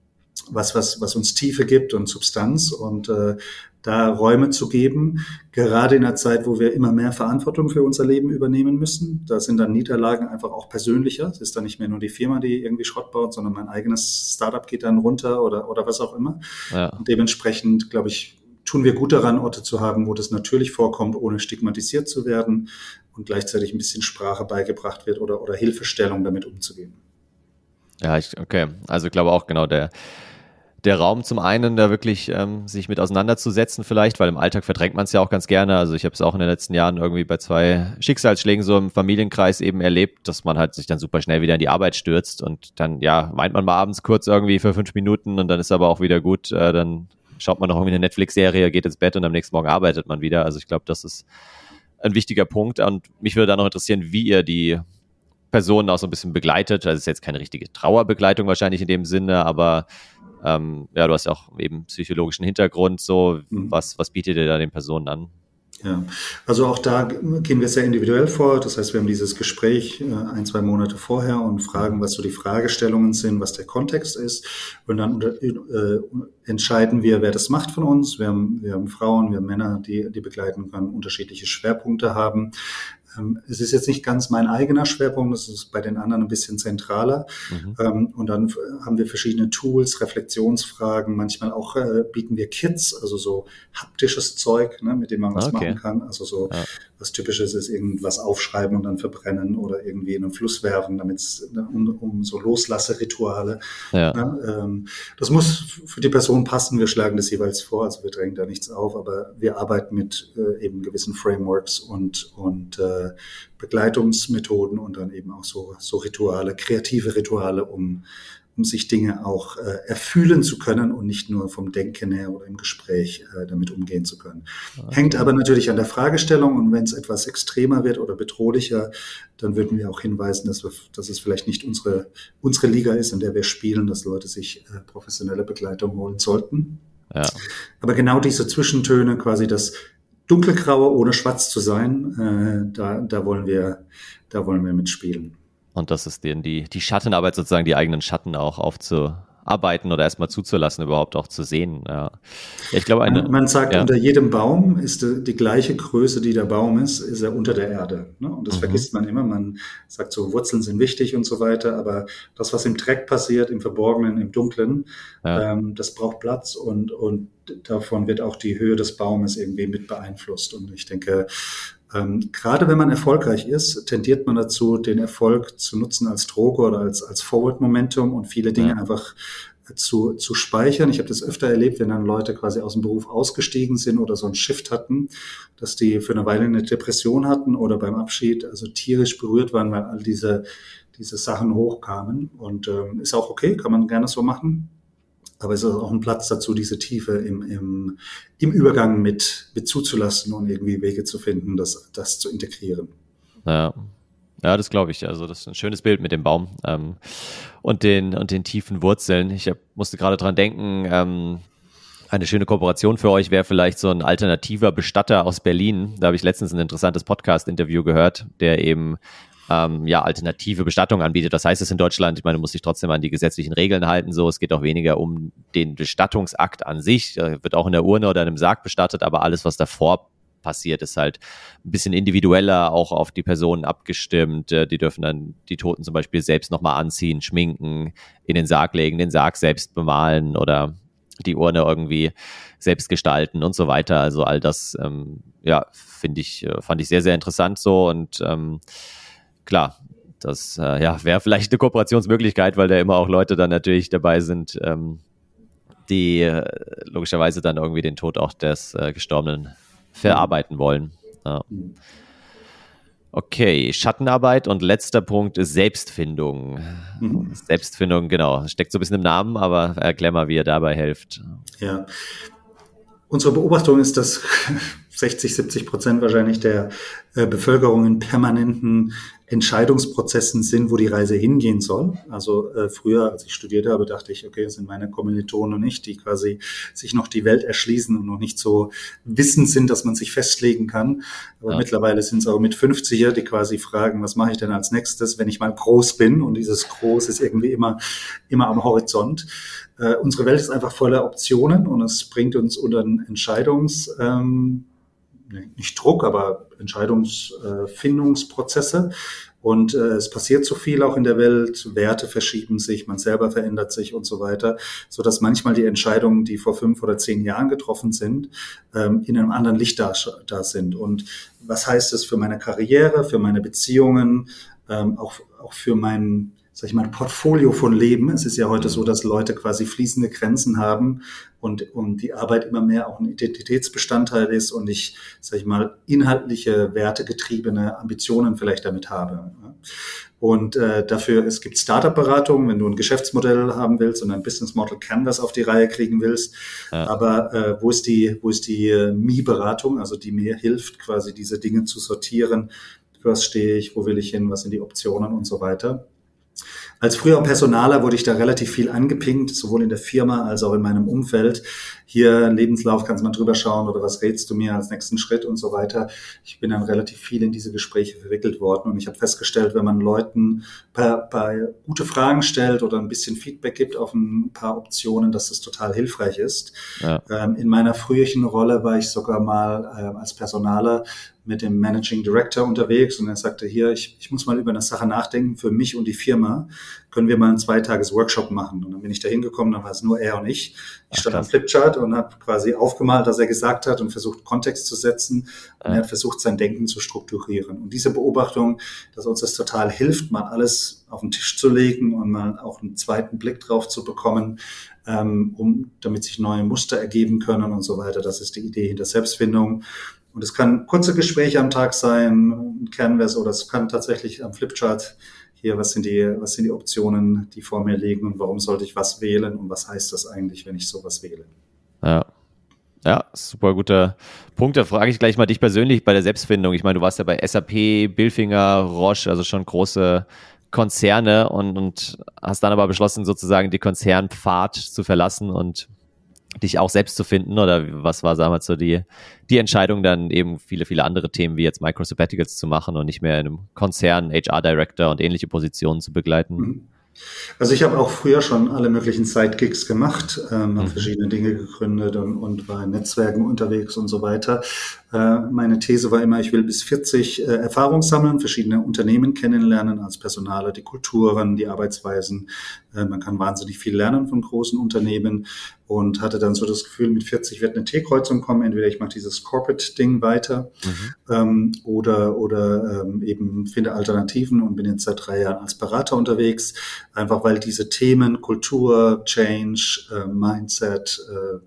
was, was, was uns Tiefe gibt und Substanz und äh, da Räume zu geben, gerade in einer Zeit, wo wir immer mehr Verantwortung für unser Leben übernehmen müssen. Da sind dann Niederlagen einfach auch persönlicher. Es ist dann nicht mehr nur die Firma, die irgendwie Schrott baut, sondern mein eigenes Startup geht dann runter oder, oder was auch immer. Ja. Und dementsprechend, glaube ich, tun wir gut daran, Orte zu haben, wo das natürlich vorkommt, ohne stigmatisiert zu werden und gleichzeitig ein bisschen Sprache beigebracht wird oder, oder Hilfestellung damit umzugehen. Ja, ich, okay. Also ich glaube auch genau der, der Raum zum einen, da wirklich ähm, sich mit auseinanderzusetzen vielleicht, weil im Alltag verdrängt man es ja auch ganz gerne. Also ich habe es auch in den letzten Jahren irgendwie bei zwei Schicksalsschlägen so im Familienkreis eben erlebt, dass man halt sich dann super schnell wieder in die Arbeit stürzt und dann, ja, weint man mal abends kurz irgendwie für fünf Minuten und dann ist aber auch wieder gut. Äh, dann schaut man noch irgendwie eine Netflix-Serie, geht ins Bett und am nächsten Morgen arbeitet man wieder. Also ich glaube, das ist ein wichtiger Punkt. Und mich würde da noch interessieren, wie ihr die Personen auch so ein bisschen begleitet. Also es ist jetzt keine richtige Trauerbegleitung wahrscheinlich in dem Sinne, aber ähm, ja, du hast ja auch eben psychologischen Hintergrund. So, mhm. was, was bietet ihr da den Personen an? Ja, also auch da gehen wir sehr individuell vor. Das heißt, wir haben dieses Gespräch äh, ein, zwei Monate vorher und fragen, was so die Fragestellungen sind, was der Kontext ist. Und dann äh, entscheiden wir, wer das macht von uns. Wir haben, wir haben Frauen, wir haben Männer, die, die begleiten können, unterschiedliche Schwerpunkte haben. Ähm, es ist jetzt nicht ganz mein eigener Schwerpunkt, das ist bei den anderen ein bisschen zentraler. Mhm. Ähm, und dann haben wir verschiedene Tools, Reflexionsfragen, manchmal auch äh, bieten wir Kits, also so haptisches Zeug, ne, mit dem man was okay. machen kann. Also so ja. Was typisches ist, irgendwas aufschreiben und dann verbrennen oder irgendwie in einen Fluss werfen, damit es ne, um, um, so Loslasserituale. Ja. Ne, ähm, das muss für die Person passen. Wir schlagen das jeweils vor, also wir drängen da nichts auf, aber wir arbeiten mit äh, eben gewissen Frameworks und, und äh, Begleitungsmethoden und dann eben auch so, so Rituale, kreative Rituale, um, um sich Dinge auch äh, erfühlen zu können und nicht nur vom Denken her oder im Gespräch äh, damit umgehen zu können. Okay. Hängt aber natürlich an der Fragestellung und wenn es etwas extremer wird oder bedrohlicher, dann würden wir auch hinweisen, dass, wir, dass es vielleicht nicht unsere, unsere Liga ist, in der wir spielen, dass Leute sich äh, professionelle Begleitung holen sollten. Ja. Aber genau diese Zwischentöne, quasi das dunkelgraue ohne schwarz zu sein, äh, da, da wollen wir, da wollen wir mitspielen. Und das ist denen die, die Schattenarbeit sozusagen, die eigenen Schatten auch aufzu, arbeiten oder erstmal zuzulassen, überhaupt auch zu sehen. Ja. Ich glaube, eine, man, man sagt, ja. unter jedem Baum ist die, die, gleiche Größe, die der Baum ist, ist er unter der Erde. Ne? Und das mhm. vergisst man immer. Man sagt so, Wurzeln sind wichtig und so weiter, aber das, was im Dreck passiert, im Verborgenen, im Dunklen, ja. ähm, das braucht Platz und, und davon wird auch die Höhe des Baumes irgendwie mit beeinflusst. Und ich denke, ähm, gerade wenn man erfolgreich ist, tendiert man dazu, den Erfolg zu nutzen als Droge oder als, als Forward-Momentum und viele Dinge ja. einfach zu, zu speichern. Ich habe das öfter erlebt, wenn dann Leute quasi aus dem Beruf ausgestiegen sind oder so einen Shift hatten, dass die für eine Weile eine Depression hatten oder beim Abschied also tierisch berührt waren, weil all diese, diese Sachen hochkamen. Und ähm, ist auch okay, kann man gerne so machen. Aber es ist auch ein Platz dazu, diese Tiefe im, im, im Übergang mit, mit zuzulassen und irgendwie Wege zu finden, das, das zu integrieren. Ja. Ja, das glaube ich. Also das ist ein schönes Bild mit dem Baum ähm, und den und den tiefen Wurzeln. Ich hab, musste gerade dran denken. Ähm, eine schöne Kooperation für euch wäre vielleicht so ein alternativer Bestatter aus Berlin. Da habe ich letztens ein interessantes Podcast-Interview gehört, der eben ähm, ja, alternative Bestattung anbietet. Das heißt es in Deutschland, ich meine, muss sich trotzdem an die gesetzlichen Regeln halten. So, es geht auch weniger um den Bestattungsakt an sich. Da wird auch in der Urne oder in einem Sarg bestattet, aber alles, was davor passiert, ist halt ein bisschen individueller, auch auf die Personen abgestimmt. Äh, die dürfen dann die Toten zum Beispiel selbst nochmal anziehen, schminken, in den Sarg legen, den Sarg selbst bemalen oder die Urne irgendwie selbst gestalten und so weiter. Also all das, ähm, ja, finde ich, äh, fand ich sehr, sehr interessant so und ähm, klar, das äh, ja, wäre vielleicht eine Kooperationsmöglichkeit, weil da immer auch Leute dann natürlich dabei sind, ähm, die äh, logischerweise dann irgendwie den Tod auch des äh, Gestorbenen verarbeiten wollen. Ja. Okay, Schattenarbeit und letzter Punkt ist Selbstfindung. Mhm. Selbstfindung, genau, steckt so ein bisschen im Namen, aber erklär mal, wie ihr dabei helft. Ja, unsere Beobachtung ist, dass 60, 70 Prozent wahrscheinlich der äh, Bevölkerung in permanenten Entscheidungsprozessen sind, wo die Reise hingehen soll. Also äh, früher, als ich studiert habe, dachte ich, okay, das sind meine Kommilitonen und ich, die quasi sich noch die Welt erschließen und noch nicht so wissend sind, dass man sich festlegen kann. Aber ja. mittlerweile sind es auch mit 50er, die quasi fragen, was mache ich denn als nächstes, wenn ich mal groß bin? Und dieses Groß ist irgendwie immer, immer am Horizont. Äh, unsere Welt ist einfach voller Optionen und es bringt uns unter den Entscheidungs, ähm, nicht Druck, aber Entscheidungsfindungsprozesse. Und äh, es passiert so viel auch in der Welt, Werte verschieben sich, man selber verändert sich und so weiter, so dass manchmal die Entscheidungen, die vor fünf oder zehn Jahren getroffen sind, ähm, in einem anderen Licht da, da sind. Und was heißt das für meine Karriere, für meine Beziehungen, ähm, auch, auch für mein sag ich mal, Portfolio von Leben. Es ist ja heute so, dass Leute quasi fließende Grenzen haben und, und die Arbeit immer mehr auch ein Identitätsbestandteil ist und ich, sag ich mal, inhaltliche, wertegetriebene Ambitionen vielleicht damit habe. Und äh, dafür, es gibt Startup-Beratungen, wenn du ein Geschäftsmodell haben willst und ein Business Model Canvas auf die Reihe kriegen willst. Ja. Aber äh, wo ist die, wo ist die äh, Me-Beratung, also die mir hilft, quasi diese Dinge zu sortieren? Was stehe ich, wo will ich hin, was sind die Optionen und so weiter. Als früher Personaler wurde ich da relativ viel angepinkt, sowohl in der Firma als auch in meinem Umfeld. Hier Lebenslauf kannst mal drüber schauen oder was rätst du mir als nächsten Schritt und so weiter. Ich bin dann relativ viel in diese Gespräche verwickelt worden und ich habe festgestellt, wenn man Leuten paar, paar gute Fragen stellt oder ein bisschen Feedback gibt auf ein paar Optionen, dass das total hilfreich ist. Ja. Ähm, in meiner früheren Rolle war ich sogar mal äh, als Personaler mit dem Managing Director unterwegs und er sagte hier, ich, ich muss mal über eine Sache nachdenken für mich und die Firma. Können wir mal einen Zweitages-Workshop machen? Und dann bin ich da hingekommen, dann war es nur er und ich. Ich stand am Flipchart und habe quasi aufgemalt, was er gesagt hat und versucht, Kontext zu setzen. Und ja. er hat versucht, sein Denken zu strukturieren. Und diese Beobachtung, dass uns das total hilft, mal alles auf den Tisch zu legen und mal auch einen zweiten Blick drauf zu bekommen, ähm, um, damit sich neue Muster ergeben können und so weiter. Das ist die Idee hinter Selbstfindung. Und es kann kurze Gespräche am Tag sein, ein Canvas, oder es kann tatsächlich am Flipchart hier, was sind die, was sind die Optionen, die vor mir liegen und warum sollte ich was wählen und was heißt das eigentlich, wenn ich sowas wähle? Ja. Ja, super guter Punkt. Da frage ich gleich mal dich persönlich bei der Selbstfindung. Ich meine, du warst ja bei SAP, Billfinger, Roche, also schon große Konzerne und, und hast dann aber beschlossen, sozusagen die Konzernpfad zu verlassen und dich auch selbst zu finden oder was war damals so die, die Entscheidung dann eben viele, viele andere Themen wie jetzt Microsabbaticals zu machen und nicht mehr in einem Konzern, HR Director und ähnliche Positionen zu begleiten? Mhm. Also ich habe auch früher schon alle möglichen Sidekicks gemacht, ähm, habe mhm. verschiedene Dinge gegründet und, und, war in Netzwerken unterwegs und so weiter. Äh, meine These war immer, ich will bis 40 äh, Erfahrung sammeln, verschiedene Unternehmen kennenlernen als Personaler, die Kulturen, die Arbeitsweisen. Äh, man kann wahnsinnig viel lernen von großen Unternehmen und hatte dann so das Gefühl, mit 40 wird eine T-Kreuzung kommen. Entweder ich mache dieses Corporate-Ding weiter mhm. ähm, oder, oder ähm, eben finde Alternativen und bin jetzt seit drei Jahren als Berater unterwegs. Einfach weil diese Themen Kultur, Change, äh, Mindset, äh,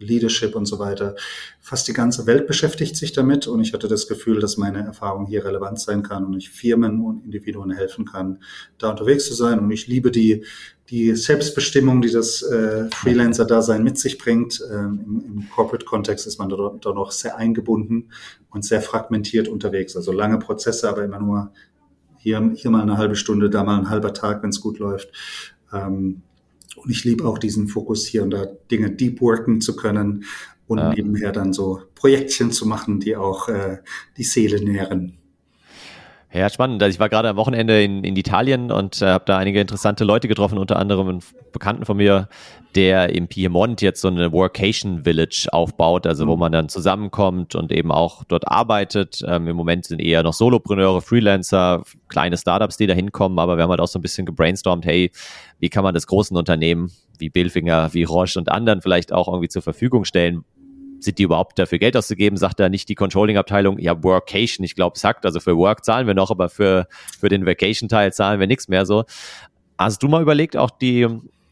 Leadership und so weiter. Fast die ganze Welt beschäftigt sich damit und ich hatte das Gefühl, dass meine Erfahrung hier relevant sein kann und ich Firmen und Individuen helfen kann, da unterwegs zu sein. Und ich liebe die, die Selbstbestimmung, die das äh, Freelancer-Dasein mit sich bringt. Ähm, im, Im Corporate-Kontext ist man da, da noch sehr eingebunden und sehr fragmentiert unterwegs. Also lange Prozesse, aber immer nur hier, hier mal eine halbe Stunde, da mal ein halber Tag, wenn es gut läuft. Ähm, und ich liebe auch diesen Fokus hier und da Dinge deep worken zu können und ja. nebenher dann so Projektchen zu machen, die auch äh, die Seele nähren. Ja, spannend. Also ich war gerade am Wochenende in, in Italien und äh, habe da einige interessante Leute getroffen, unter anderem einen Bekannten von mir, der im Piemont jetzt so eine Workation Village aufbaut, also mhm. wo man dann zusammenkommt und eben auch dort arbeitet. Ähm, Im Moment sind eher noch Solopreneure, Freelancer, kleine Startups, die da hinkommen, aber wir haben halt auch so ein bisschen gebrainstormt, hey, wie kann man das großen Unternehmen wie Billfinger, wie Roche und anderen vielleicht auch irgendwie zur Verfügung stellen, sind die überhaupt dafür Geld auszugeben? Sagt da nicht die Controlling-Abteilung, ja, Workation, ich glaube, sagt, also für Work zahlen wir noch, aber für, für den Vacation-Teil zahlen wir nichts mehr so. Hast du mal überlegt, auch die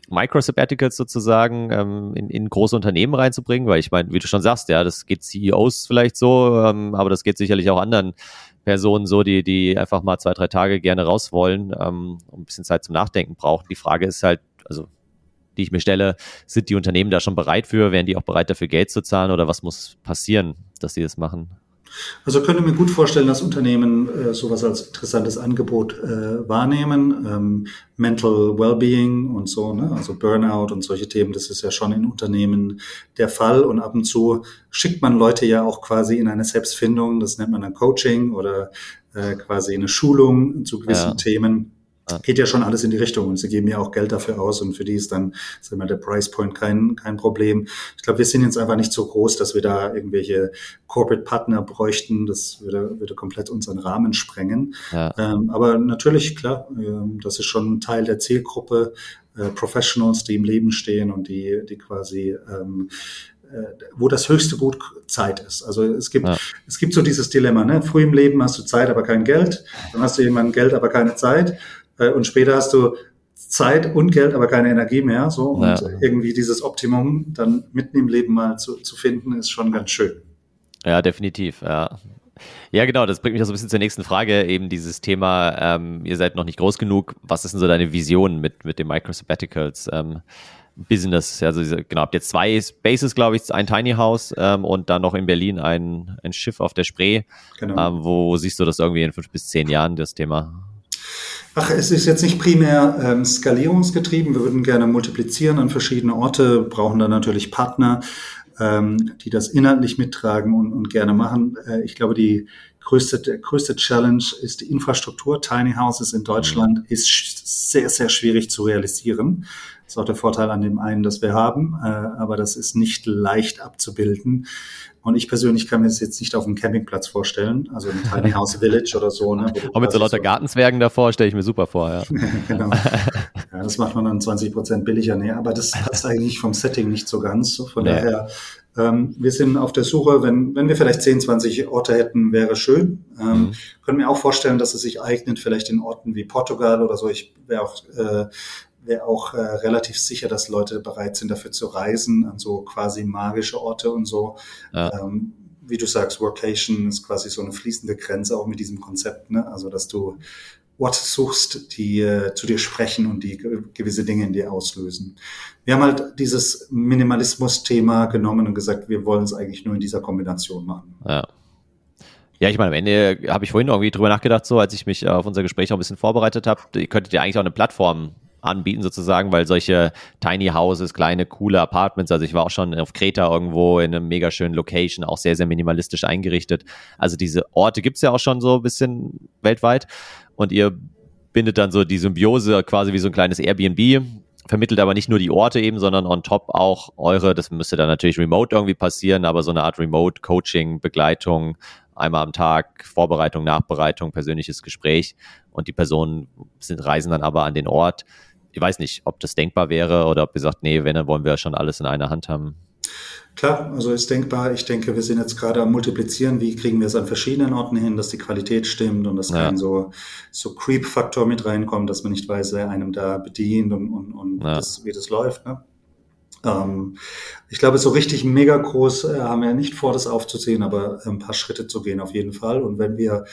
Micro-Sabbaticals sozusagen ähm, in, in große Unternehmen reinzubringen? Weil ich meine, wie du schon sagst, ja, das geht CEOs vielleicht so, ähm, aber das geht sicherlich auch anderen Personen so, die, die einfach mal zwei, drei Tage gerne raus wollen, ähm, um ein bisschen Zeit zum Nachdenken brauchen. Die Frage ist halt, also die ich mir stelle, sind die Unternehmen da schon bereit für? Wären die auch bereit dafür Geld zu zahlen oder was muss passieren, dass sie das machen? Also könnte mir gut vorstellen, dass Unternehmen äh, sowas als interessantes Angebot äh, wahrnehmen. Ähm, Mental Wellbeing und so, ne? also Burnout und solche Themen, das ist ja schon in Unternehmen der Fall. Und ab und zu schickt man Leute ja auch quasi in eine Selbstfindung, das nennt man dann Coaching oder äh, quasi eine Schulung zu gewissen ja. Themen geht ja schon alles in die Richtung und sie geben ja auch Geld dafür aus und für die ist dann, sagen wir, der Price Point kein, kein Problem. Ich glaube, wir sind jetzt einfach nicht so groß, dass wir da irgendwelche Corporate Partner bräuchten. Das würde, würde komplett unseren Rahmen sprengen. Ja. Ähm, aber natürlich, klar, ähm, das ist schon ein Teil der Zielgruppe, äh, Professionals, die im Leben stehen und die, die quasi ähm, äh, wo das höchste Gut Zeit ist. Also es gibt, ja. es gibt so dieses Dilemma, ne? Früh im Leben hast du Zeit, aber kein Geld. Dann hast du jemanden Geld, aber keine Zeit. Äh, und später hast du Zeit und Geld, aber keine Energie mehr. So und ja. irgendwie dieses Optimum dann mitten im Leben mal zu, zu finden, ist schon ganz schön. Ja, definitiv. Ja. Ja, genau, das bringt mich auch so ein bisschen zur nächsten Frage, eben dieses Thema, ähm, ihr seid noch nicht groß genug, was ist denn so deine Vision mit, mit den Micro-Sabbaticals? Ähm, Business, also genau, habt jetzt zwei Spaces, glaube ich, ein Tiny House ähm, und dann noch in Berlin ein, ein Schiff auf der Spree. Genau. Ähm, wo siehst du das irgendwie in fünf bis zehn Jahren, das Thema? Ach, es ist jetzt nicht primär ähm, skalierungsgetrieben. Wir würden gerne multiplizieren an verschiedene Orte, brauchen dann natürlich Partner, ähm, die das inhaltlich mittragen und, und gerne machen. Äh, ich glaube, die größte, der größte Challenge ist die Infrastruktur. Tiny Houses in Deutschland mhm. ist sehr, sehr schwierig zu realisieren. Das ist auch der Vorteil an dem einen, das wir haben, äh, aber das ist nicht leicht abzubilden. Und ich persönlich kann mir das jetzt nicht auf einem Campingplatz vorstellen, also ein Tiny <laughs> House Village oder so. Ne, Auch mit so lauter so Gartenzwergen davor stelle ich mir super vor, ja. <laughs> genau. Ja, das macht man dann 20 Prozent billiger. Nee, aber das <laughs> passt eigentlich vom Setting nicht so ganz. Von nee. daher, ähm, wir sind auf der Suche, wenn, wenn wir vielleicht 10, 20 Orte hätten, wäre schön. Ähm, mhm. Können mir auch vorstellen, dass es sich eignet, vielleicht in Orten wie Portugal oder so. Ich wäre auch äh, wäre auch äh, relativ sicher, dass Leute bereit sind, dafür zu reisen, an so quasi magische Orte und so. Ja. Ähm, wie du sagst, Workation ist quasi so eine fließende Grenze auch mit diesem Konzept, ne? Also, dass du Orte suchst, die äh, zu dir sprechen und die gewisse Dinge in dir auslösen. Wir haben halt dieses Minimalismus-Thema genommen und gesagt, wir wollen es eigentlich nur in dieser Kombination machen. Ja. Ja, ich meine, am Ende habe ich vorhin irgendwie drüber nachgedacht, so als ich mich auf unser Gespräch auch ein bisschen vorbereitet habe, könntet ihr eigentlich auch eine Plattform anbieten sozusagen, weil solche Tiny Houses, kleine, coole Apartments, also ich war auch schon auf Kreta irgendwo in einem mega schönen Location, auch sehr, sehr minimalistisch eingerichtet. Also diese Orte gibt's ja auch schon so ein bisschen weltweit. Und ihr bindet dann so die Symbiose quasi wie so ein kleines Airbnb, vermittelt aber nicht nur die Orte eben, sondern on top auch eure, das müsste dann natürlich remote irgendwie passieren, aber so eine Art Remote Coaching, Begleitung, einmal am Tag, Vorbereitung, Nachbereitung, persönliches Gespräch. Und die Personen sind, reisen dann aber an den Ort, ich weiß nicht, ob das denkbar wäre oder ob ihr sagt, nee, wenn, dann wollen wir schon alles in einer Hand haben. Klar, also ist denkbar. Ich denke, wir sind jetzt gerade am Multiplizieren. Wie kriegen wir es an verschiedenen Orten hin, dass die Qualität stimmt und dass ja. kein so, so Creep-Faktor mit reinkommt, dass man nicht weiß, wer einem da bedient und, und, und ja. das, wie das läuft. Ne? Ähm, ich glaube, so richtig mega groß äh, haben wir nicht vor, das aufzuziehen, aber ein paar Schritte zu gehen auf jeden Fall. Und wenn wir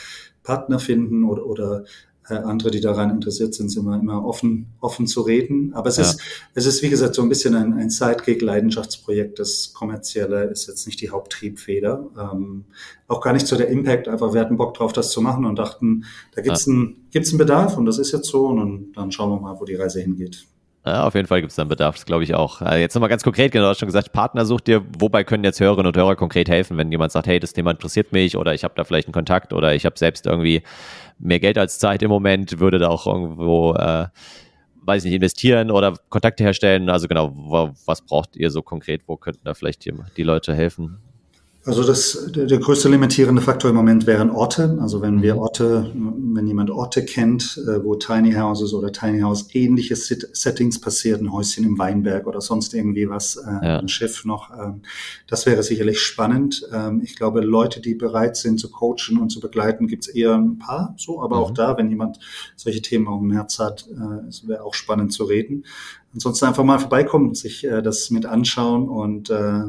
Partner finden oder, oder äh, andere, die daran interessiert sind, sind wir immer offen, offen zu reden. Aber es ja. ist, es ist, wie gesagt, so ein bisschen ein, ein Sidekick-Leidenschaftsprojekt. Das Kommerzielle ist jetzt nicht die Haupttriebfeder. Ähm, auch gar nicht so der Impact. Einfach, wir hatten Bock drauf, das zu machen und dachten, da gibt's ja. einen, gibt's einen Bedarf und das ist jetzt so und dann, dann schauen wir mal, wo die Reise hingeht. Ja, auf jeden Fall gibt es dann Bedarf, das glaube ich auch. Also jetzt nochmal ganz konkret, genau, du hast schon gesagt, Partner sucht dir, wobei können jetzt Hörerinnen und Hörer konkret helfen, wenn jemand sagt, hey, das Thema interessiert mich oder ich habe da vielleicht einen Kontakt oder ich habe selbst irgendwie mehr Geld als Zeit im Moment, würde da auch irgendwo, äh, weiß nicht, investieren oder Kontakte herstellen. Also genau, was braucht ihr so konkret? Wo könnten da vielleicht die, die Leute helfen? Also das, der, größte limitierende Faktor im Moment wären Orte. Also wenn wir mhm. Orte, wenn jemand Orte kennt, äh, wo Tiny Houses oder Tiny House ähnliche Settings passiert, ein Häuschen im Weinberg oder sonst irgendwie was, äh, ja. ein Schiff noch, ähm, das wäre sicherlich spannend. Ähm, ich glaube, Leute, die bereit sind zu coachen und zu begleiten, gibt's eher ein paar so, aber mhm. auch da, wenn jemand solche Themen auf dem Herz hat, äh, es wäre auch spannend zu reden. Ansonsten einfach mal vorbeikommen, sich äh, das mit anschauen und äh,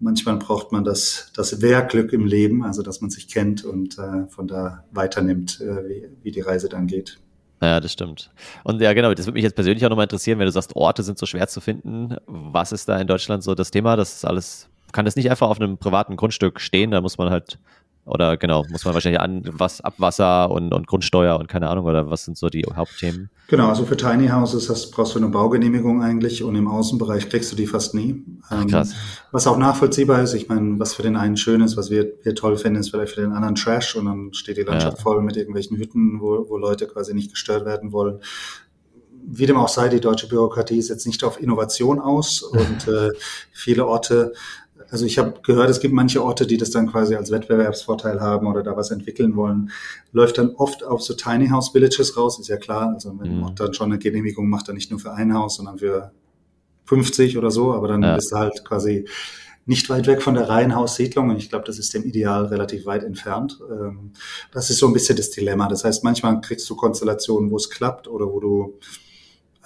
manchmal braucht man das, das Wehrglück im Leben, also dass man sich kennt und äh, von da weiternimmt, äh, wie, wie die Reise dann geht. Ja, das stimmt. Und ja, genau, das würde mich jetzt persönlich auch nochmal interessieren, wenn du sagst, Orte sind so schwer zu finden. Was ist da in Deutschland so das Thema? Das ist alles, kann das nicht einfach auf einem privaten Grundstück stehen? Da muss man halt oder genau, muss man wahrscheinlich an was Abwasser und, und Grundsteuer und keine Ahnung, oder was sind so die Hauptthemen? Genau, also für Tiny Houses hast, brauchst du eine Baugenehmigung eigentlich und im Außenbereich kriegst du die fast nie. Ach, krass. was auch nachvollziehbar ist, ich meine, was für den einen schön ist, was wir, wir toll finden, ist vielleicht für den anderen Trash und dann steht die Landschaft ja. voll mit irgendwelchen Hütten, wo, wo Leute quasi nicht gestört werden wollen wie dem auch sei, die deutsche Bürokratie ist jetzt nicht auf Innovation aus <laughs> und äh, viele Orte also ich habe gehört, es gibt manche Orte, die das dann quasi als Wettbewerbsvorteil haben oder da was entwickeln wollen. Läuft dann oft auf so Tiny House Villages raus, ist ja klar. Also wenn mhm. Ort dann schon eine Genehmigung macht, dann nicht nur für ein Haus, sondern für 50 oder so, aber dann ja. bist du halt quasi nicht weit weg von der Reihenhaussiedlung und ich glaube, das ist dem Ideal relativ weit entfernt. Ähm, das ist so ein bisschen das Dilemma. Das heißt, manchmal kriegst du Konstellationen, wo es klappt oder wo du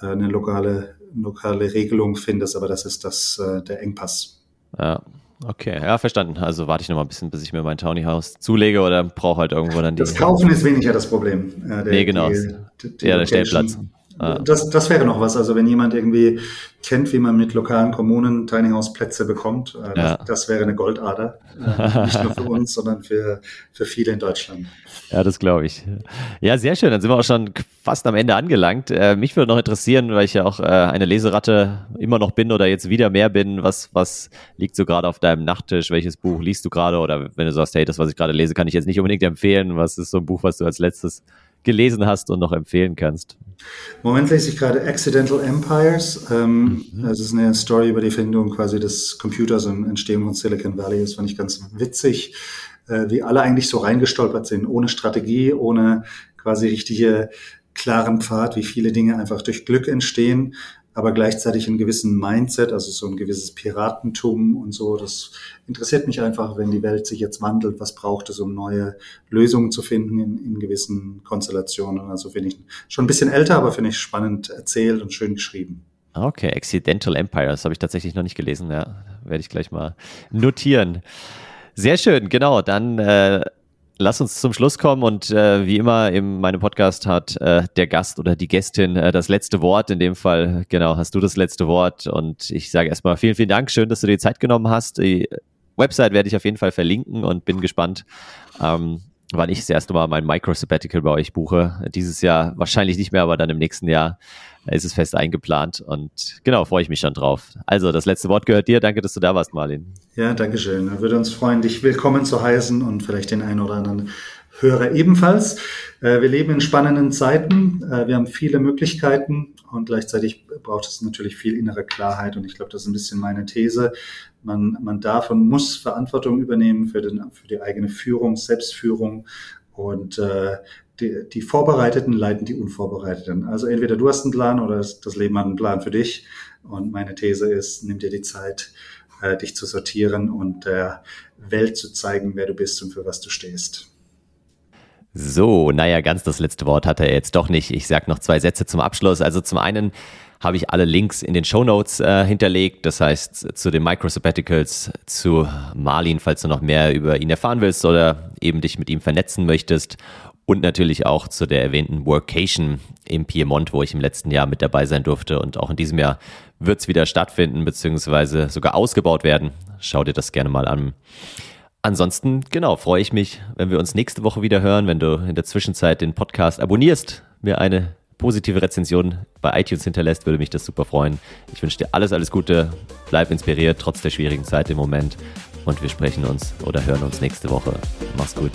äh, eine lokale, lokale Regelung findest, aber das ist das, äh, der Engpass. Ja. Okay, ja, verstanden. Also warte ich noch mal ein bisschen, bis ich mir mein Tiny House zulege oder brauche halt irgendwo dann die. Das Kaufen ist weniger das Problem. Äh, der, nee, genau. Die, die, ja, der Stellplatz. Ah. Das, das wäre noch was. Also wenn jemand irgendwie kennt, wie man mit lokalen Kommunen Tiny House Plätze bekommt, äh, ja. das, das, wäre eine Goldader. Äh, <laughs> nicht nur für uns, sondern für, für viele in Deutschland. Ja, das glaube ich. Ja, sehr schön. Dann sind wir auch schon fast am Ende angelangt. Äh, mich würde noch interessieren, weil ich ja auch äh, eine Leseratte immer noch bin oder jetzt wieder mehr bin. Was, was liegt so gerade auf deinem Nachttisch? Welches Buch liest du gerade? Oder wenn du sagst, hey, das, was ich gerade lese, kann ich jetzt nicht unbedingt empfehlen. Was ist so ein Buch, was du als letztes gelesen hast und noch empfehlen kannst? Im Moment lese ich gerade Accidental Empires. Ähm, mhm. Das ist eine Story über die Findung quasi des Computers und Entstehung von Silicon Valley. Das fand ich ganz witzig, äh, wie alle eigentlich so reingestolpert sind, ohne Strategie, ohne quasi richtige klaren Pfad, wie viele Dinge einfach durch Glück entstehen aber gleichzeitig einen gewissen Mindset, also so ein gewisses Piratentum und so. Das interessiert mich einfach, wenn die Welt sich jetzt wandelt, was braucht es, um neue Lösungen zu finden in, in gewissen Konstellationen. Also finde ich schon ein bisschen älter, aber finde ich spannend erzählt und schön geschrieben. Okay, Accidental Empire, das habe ich tatsächlich noch nicht gelesen, ja. Werde ich gleich mal notieren. Sehr schön, genau. Dann äh, Lass uns zum Schluss kommen und äh, wie immer in meinem Podcast hat äh, der Gast oder die Gästin äh, das letzte Wort. In dem Fall, genau, hast du das letzte Wort und ich sage erstmal vielen, vielen Dank. Schön, dass du dir die Zeit genommen hast. Die Website werde ich auf jeden Fall verlinken und bin gespannt, ähm, wann ich das erste Mal mein Micro-Sabbatical bei euch buche. Dieses Jahr wahrscheinlich nicht mehr, aber dann im nächsten Jahr ist es fest eingeplant und genau, freue ich mich schon drauf. Also, das letzte Wort gehört dir. Danke, dass du da warst, Marlin. Ja, danke schön. Wir würden uns freuen, dich willkommen zu heißen und vielleicht den einen oder anderen Hörer ebenfalls. Äh, wir leben in spannenden Zeiten. Äh, wir haben viele Möglichkeiten und gleichzeitig braucht es natürlich viel innere Klarheit. Und ich glaube, das ist ein bisschen meine These. Man, man darf und muss Verantwortung übernehmen für, den, für die eigene Führung, Selbstführung und äh, die, die Vorbereiteten leiten die Unvorbereiteten. Also entweder du hast einen Plan oder das Leben hat einen Plan für dich. Und meine These ist, nimm dir die Zeit, äh, dich zu sortieren und der Welt zu zeigen, wer du bist und für was du stehst. So, naja, ganz das letzte Wort hat er jetzt doch nicht. Ich sage noch zwei Sätze zum Abschluss. Also zum einen habe ich alle Links in den Show Notes äh, hinterlegt. Das heißt, zu den Microsabbaticals, zu Marlin, falls du noch mehr über ihn erfahren willst oder eben dich mit ihm vernetzen möchtest und natürlich auch zu der erwähnten Workation im Piemont, wo ich im letzten Jahr mit dabei sein durfte. Und auch in diesem Jahr wird es wieder stattfinden, beziehungsweise sogar ausgebaut werden. Schau dir das gerne mal an. Ansonsten, genau, freue ich mich, wenn wir uns nächste Woche wieder hören, wenn du in der Zwischenzeit den Podcast abonnierst, mir eine positive Rezension bei iTunes hinterlässt, würde mich das super freuen. Ich wünsche dir alles, alles Gute. Bleib inspiriert, trotz der schwierigen Zeit im Moment. Und wir sprechen uns oder hören uns nächste Woche. Mach's gut.